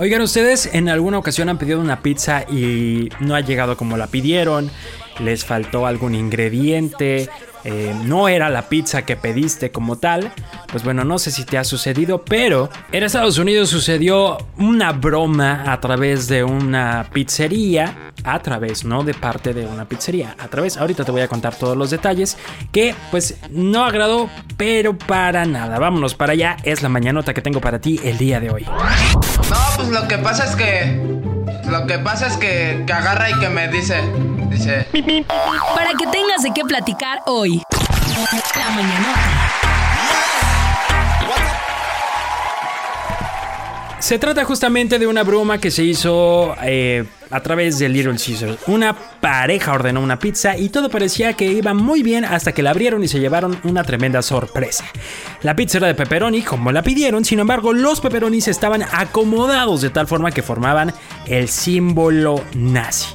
Oigan, ustedes en alguna ocasión han pedido una pizza y no ha llegado como la pidieron, les faltó algún ingrediente, eh, no era la pizza que pediste como tal, pues bueno, no sé si te ha sucedido, pero en Estados Unidos sucedió una broma a través de una pizzería, a través, no de parte de una pizzería, a través, ahorita te voy a contar todos los detalles, que pues no agradó, pero para nada. Vámonos para allá, es la mañanota que tengo para ti el día de hoy. No, pues lo que pasa es que... Lo que pasa es que, que agarra y que me dice... Dice... Para que tengas de qué platicar hoy. La mañanota. Se trata justamente de una broma que se hizo eh, a través de Little Caesars. Una pareja ordenó una pizza y todo parecía que iba muy bien hasta que la abrieron y se llevaron una tremenda sorpresa. La pizza era de pepperoni como la pidieron, sin embargo los pepperonis estaban acomodados de tal forma que formaban el símbolo nazi.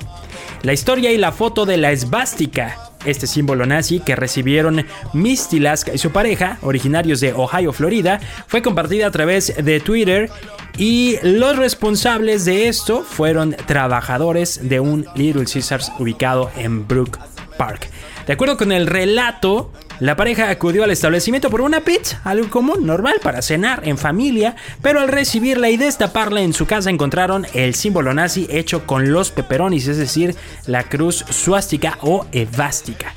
La historia y la foto de la esvástica este símbolo nazi que recibieron Misty Laska y su pareja, originarios de Ohio, Florida, fue compartida a través de Twitter y los responsables de esto fueron trabajadores de un Little Caesars ubicado en Brook De acuerdo con el relato, la pareja acudió al establecimiento por una pizza, algo común, normal para cenar en familia, pero al recibirla y destaparla en su casa encontraron el símbolo nazi hecho con los peperonis, es decir, la cruz suástica o evástica.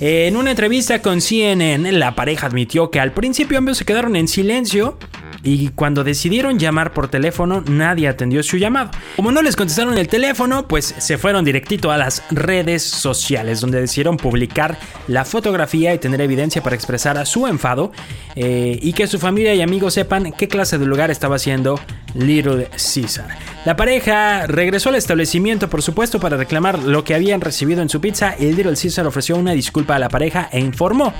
En una entrevista con CNN, la pareja admitió que al principio ambos se quedaron en silencio y cuando decidieron llamar por teléfono nadie atendió su llamado. Como no les contestaron el teléfono, pues se fueron directito a las redes sociales donde decidieron publicar la fotografía y tener evidencia para expresar su enfado eh, y que su familia y amigos sepan qué clase de lugar estaba haciendo Little Caesar. La pareja regresó al establecimiento, por supuesto, para reclamar lo que habían recibido en su pizza y Little Caesar ofreció una disculpa a la pareja e informó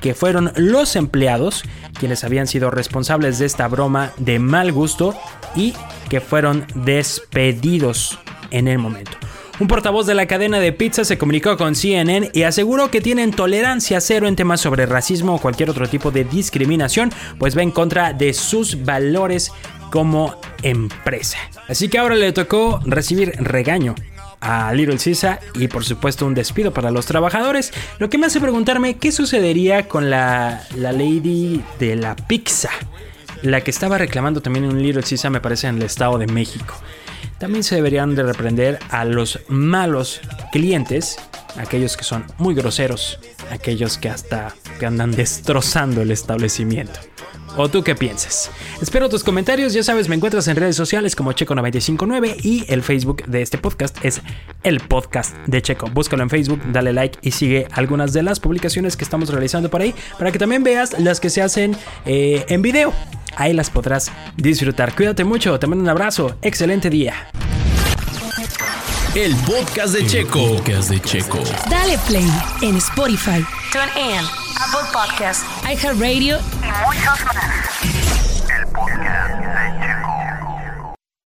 que fueron los empleados quienes habían sido responsables de esta broma de mal gusto y que fueron despedidos en el momento. Un portavoz de la cadena de pizza se comunicó con CNN y aseguró que tienen tolerancia cero en temas sobre racismo o cualquier otro tipo de discriminación, pues va en contra de sus valores como empresa. Así que ahora le tocó recibir regaño a Little Caesar y por supuesto un despido para los trabajadores, lo que me hace preguntarme qué sucedería con la, la lady de la pizza, la que estaba reclamando también un Little Caesar me parece en el Estado de México. También se deberían de reprender a los malos clientes, aquellos que son muy groseros, aquellos que hasta te andan destrozando el establecimiento. ¿O tú qué piensas? Espero tus comentarios, ya sabes, me encuentras en redes sociales como Checo959 y el Facebook de este podcast es el podcast de Checo. Búscalo en Facebook, dale like y sigue algunas de las publicaciones que estamos realizando por ahí para que también veas las que se hacen eh, en video. Ahí las podrás disfrutar. Cuídate mucho, te mando un abrazo, excelente día. El podcast de Checo. podcast de Checo. Dale play en Spotify, TuneIn, Apple Podcasts, iHeartRadio y muchos más. El podcast.